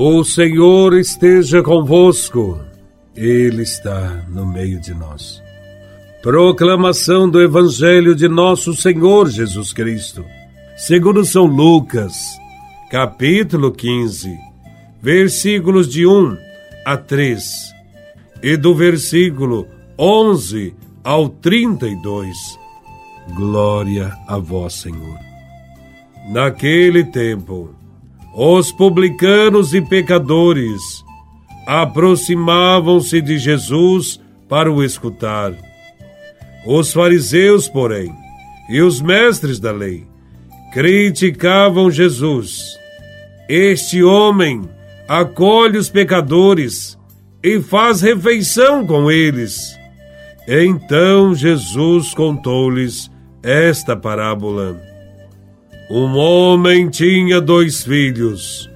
O Senhor esteja convosco, Ele está no meio de nós. Proclamação do Evangelho de Nosso Senhor Jesus Cristo, segundo São Lucas, capítulo 15, versículos de 1 a 3, e do versículo 11 ao 32. Glória a vós, Senhor. Naquele tempo, os publicanos e pecadores aproximavam-se de Jesus para o escutar. Os fariseus, porém, e os mestres da lei criticavam Jesus. Este homem acolhe os pecadores e faz refeição com eles. Então Jesus contou-lhes esta parábola. Um homem tinha dois filhos.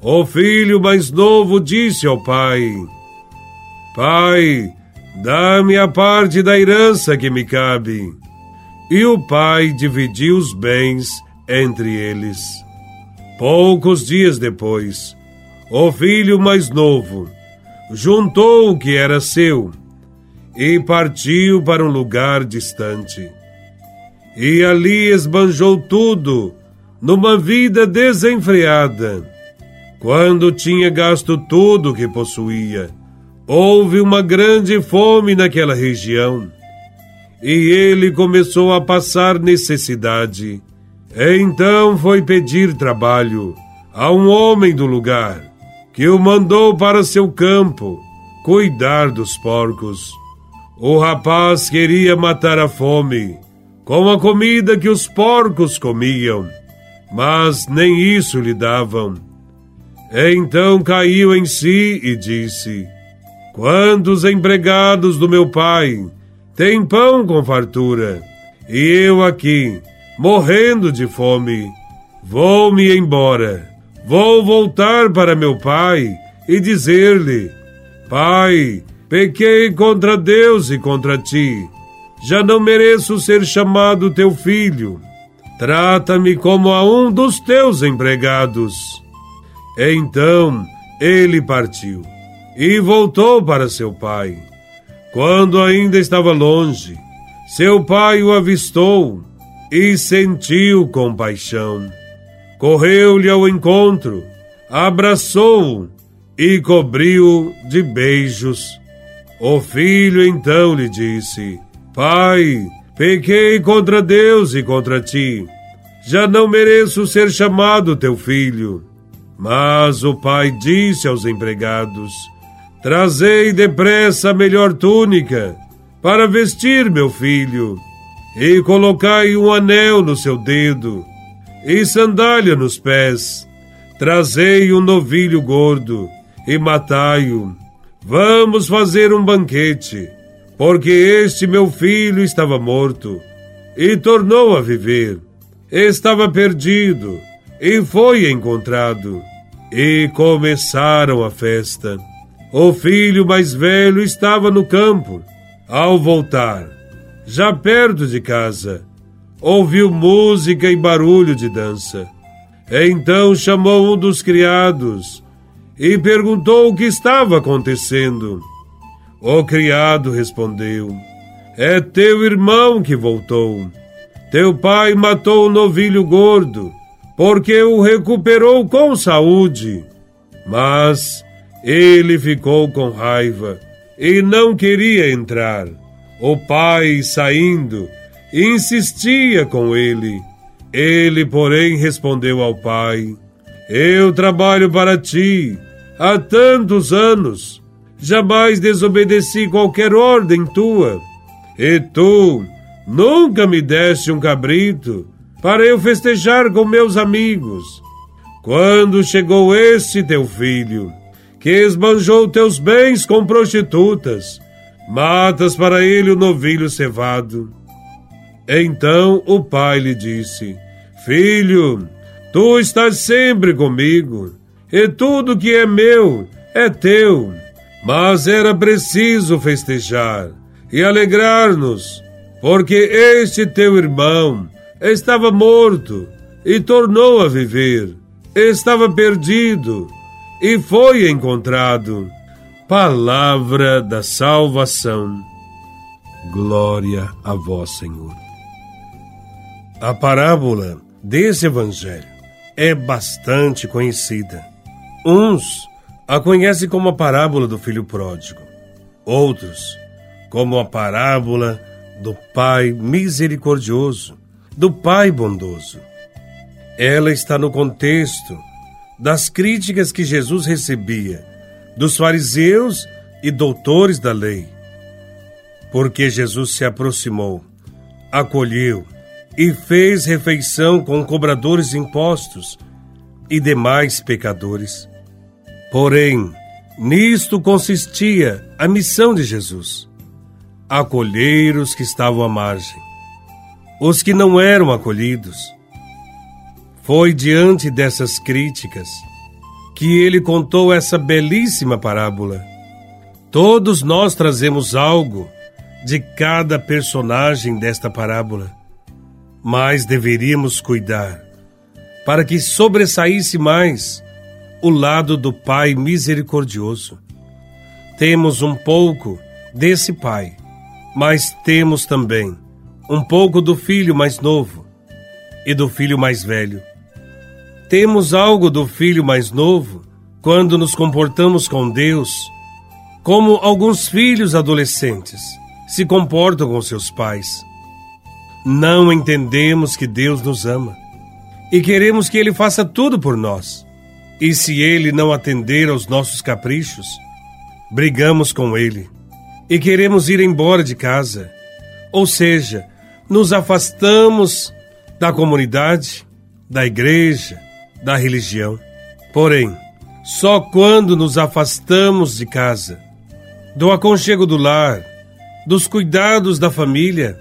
O filho mais novo disse ao pai: Pai, dá-me a parte da herança que me cabe. E o pai dividiu os bens entre eles. Poucos dias depois, o filho mais novo juntou o que era seu e partiu para um lugar distante e ali esbanjou tudo numa vida desenfreada. Quando tinha gasto tudo que possuía, houve uma grande fome naquela região e ele começou a passar necessidade. Então foi pedir trabalho a um homem do lugar que o mandou para seu campo cuidar dos porcos. O rapaz queria matar a fome com a comida que os porcos comiam, mas nem isso lhe davam. Então caiu em si e disse: Quantos empregados do meu pai têm pão com fartura, e eu aqui, morrendo de fome, vou-me embora. Vou voltar para meu pai e dizer-lhe: Pai, pequei contra Deus e contra ti já não mereço ser chamado teu filho. Trata-me como a um dos teus empregados. Então ele partiu e voltou para seu pai. Quando ainda estava longe, seu pai o avistou e sentiu compaixão. Correu-lhe ao encontro, abraçou-o e cobriu-o de beijos. O filho então lhe disse: Pai, pequei contra Deus e contra ti. Já não mereço ser chamado teu filho. Mas o pai disse aos empregados: Trazei depressa a melhor túnica para vestir meu filho, e colocai um anel no seu dedo, e sandália nos pés. Trazei um novilho gordo, e matai-o. Vamos fazer um banquete porque este meu filho estava morto e tornou a viver. Estava perdido e foi encontrado. E começaram a festa. O filho mais velho estava no campo. Ao voltar, já perto de casa, ouviu música e barulho de dança. Então chamou um dos criados e perguntou o que estava acontecendo. O criado respondeu: É teu irmão que voltou. Teu pai matou o novilho gordo, porque o recuperou com saúde. Mas ele ficou com raiva e não queria entrar. O pai, saindo, insistia com ele. Ele, porém, respondeu ao pai: Eu trabalho para ti há tantos anos jamais desobedeci qualquer ordem tua. E tu nunca me deste um cabrito para eu festejar com meus amigos. Quando chegou esse teu filho, que esbanjou teus bens com prostitutas, matas para ele o novilho cevado. Então o pai lhe disse: Filho, tu estás sempre comigo, e tudo que é meu é teu. Mas era preciso festejar e alegrar-nos, porque este teu irmão estava morto e tornou a viver, estava perdido e foi encontrado. Palavra da salvação. Glória a vós, Senhor. A parábola desse evangelho é bastante conhecida. Uns a conhecem como a parábola do filho pródigo, outros como a parábola do Pai misericordioso, do Pai bondoso. Ela está no contexto das críticas que Jesus recebia dos fariseus e doutores da lei. Porque Jesus se aproximou, acolheu e fez refeição com cobradores de impostos e demais pecadores. Porém, nisto consistia a missão de Jesus: acolher os que estavam à margem, os que não eram acolhidos foi diante dessas críticas que ele contou essa belíssima parábola. Todos nós trazemos algo de cada personagem desta parábola, mas deveríamos cuidar para que sobressaísse mais o lado do Pai misericordioso. Temos um pouco desse Pai, mas temos também um pouco do filho mais novo e do filho mais velho. Temos algo do filho mais novo quando nos comportamos com Deus como alguns filhos adolescentes se comportam com seus pais. Não entendemos que Deus nos ama e queremos que Ele faça tudo por nós. E se Ele não atender aos nossos caprichos, brigamos com Ele e queremos ir embora de casa. Ou seja, nos afastamos da comunidade, da igreja, da religião. Porém, só quando nos afastamos de casa, do aconchego do lar, dos cuidados da família,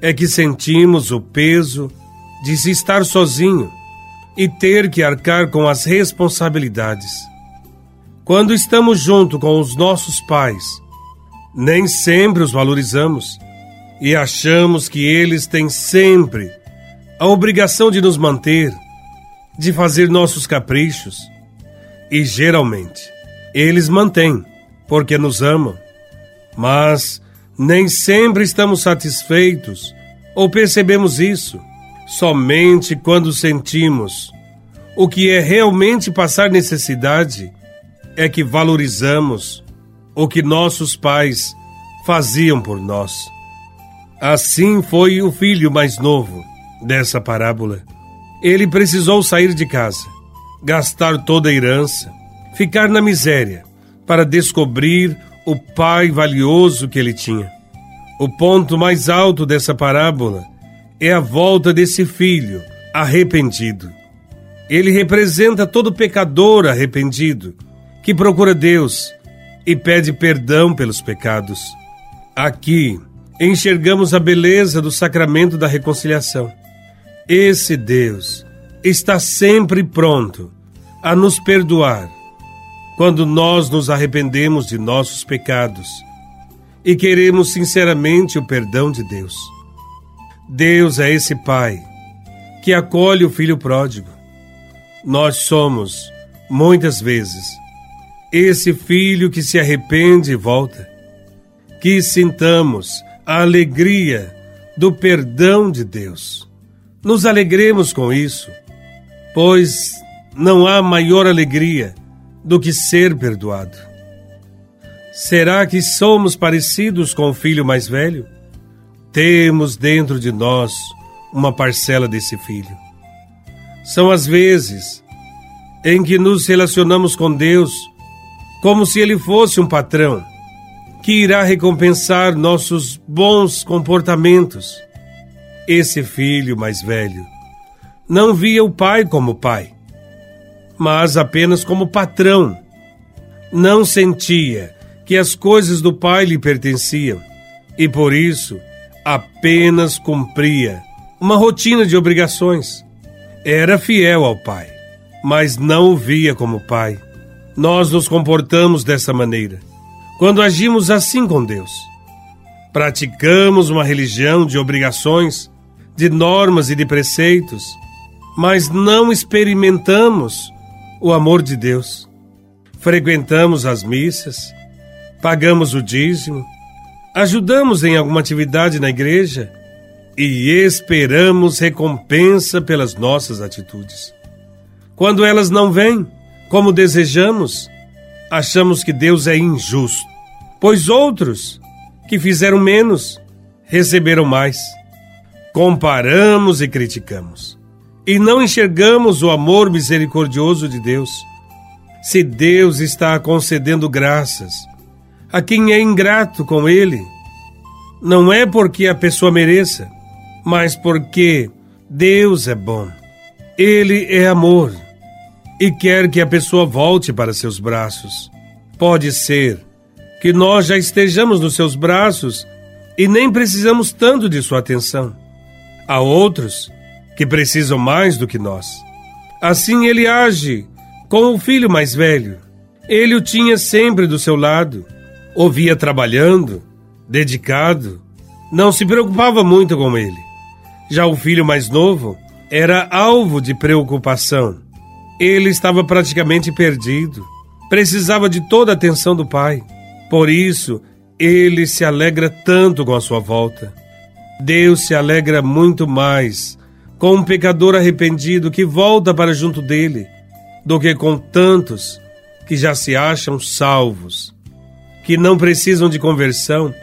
é que sentimos o peso de se estar sozinho e ter que arcar com as responsabilidades. Quando estamos junto com os nossos pais, nem sempre os valorizamos e achamos que eles têm sempre a obrigação de nos manter de fazer nossos caprichos. E geralmente, eles mantêm, porque nos amam. Mas nem sempre estamos satisfeitos ou percebemos isso somente quando sentimos o que é realmente passar necessidade é que valorizamos o que nossos pais faziam por nós. Assim foi o filho mais novo dessa parábola. Ele precisou sair de casa, gastar toda a herança, ficar na miséria, para descobrir o pai valioso que ele tinha. O ponto mais alto dessa parábola é a volta desse filho arrependido. Ele representa todo pecador arrependido que procura Deus e pede perdão pelos pecados. Aqui enxergamos a beleza do sacramento da reconciliação. Esse Deus está sempre pronto a nos perdoar quando nós nos arrependemos de nossos pecados e queremos sinceramente o perdão de Deus. Deus é esse Pai que acolhe o filho pródigo. Nós somos, muitas vezes, esse filho que se arrepende e volta. Que sintamos a alegria do perdão de Deus nos alegremos com isso, pois não há maior alegria do que ser perdoado. Será que somos parecidos com o filho mais velho? Temos dentro de nós uma parcela desse filho. São as vezes em que nos relacionamos com Deus como se Ele fosse um patrão que irá recompensar nossos bons comportamentos esse filho mais velho não via o pai como pai, mas apenas como patrão. Não sentia que as coisas do pai lhe pertenciam e por isso apenas cumpria uma rotina de obrigações. Era fiel ao pai, mas não o via como pai. Nós nos comportamos dessa maneira quando agimos assim com Deus. Praticamos uma religião de obrigações de normas e de preceitos, mas não experimentamos o amor de Deus. frequentamos as missas, pagamos o dízimo, ajudamos em alguma atividade na igreja e esperamos recompensa pelas nossas atitudes. Quando elas não vêm como desejamos, achamos que Deus é injusto, pois outros que fizeram menos receberam mais. Comparamos e criticamos, e não enxergamos o amor misericordioso de Deus. Se Deus está concedendo graças a quem é ingrato com Ele, não é porque a pessoa mereça, mas porque Deus é bom. Ele é amor e quer que a pessoa volte para seus braços. Pode ser que nós já estejamos nos seus braços e nem precisamos tanto de sua atenção. Há outros que precisam mais do que nós. Assim ele age com o filho mais velho. Ele o tinha sempre do seu lado, o via trabalhando, dedicado, não se preocupava muito com ele. Já o filho mais novo era alvo de preocupação. Ele estava praticamente perdido, precisava de toda a atenção do pai. Por isso, ele se alegra tanto com a sua volta. Deus se alegra muito mais com um pecador arrependido que volta para junto dele do que com tantos que já se acham salvos, que não precisam de conversão,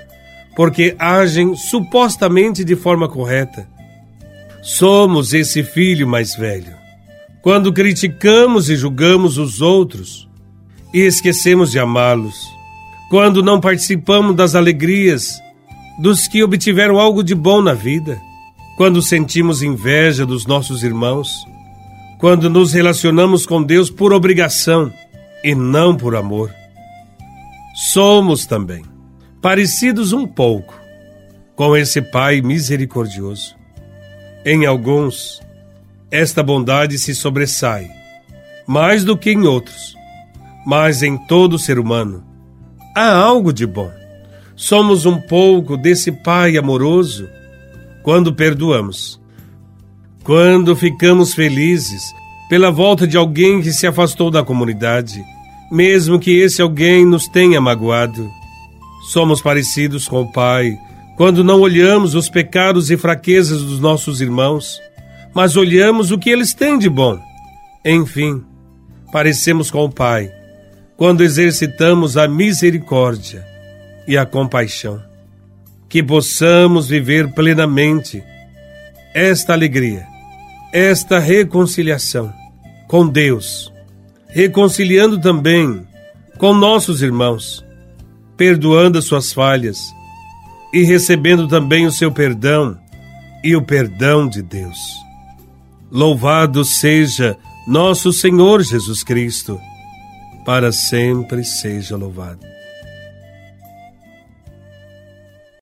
porque agem supostamente de forma correta. Somos esse filho mais velho. Quando criticamos e julgamos os outros e esquecemos de amá-los, quando não participamos das alegrias dos que obtiveram algo de bom na vida, quando sentimos inveja dos nossos irmãos, quando nos relacionamos com Deus por obrigação e não por amor. Somos também parecidos um pouco com esse Pai misericordioso. Em alguns, esta bondade se sobressai, mais do que em outros, mas em todo ser humano há algo de bom. Somos um pouco desse Pai amoroso quando perdoamos quando ficamos felizes pela volta de alguém que se afastou da comunidade, mesmo que esse alguém nos tenha magoado. Somos parecidos com o Pai quando não olhamos os pecados e fraquezas dos nossos irmãos, mas olhamos o que eles têm de bom. Enfim, parecemos com o Pai quando exercitamos a misericórdia e a compaixão. Que possamos viver plenamente esta alegria esta reconciliação com Deus, reconciliando também com nossos irmãos, perdoando as suas falhas e recebendo também o seu perdão e o perdão de Deus. Louvado seja nosso Senhor Jesus Cristo, para sempre seja louvado.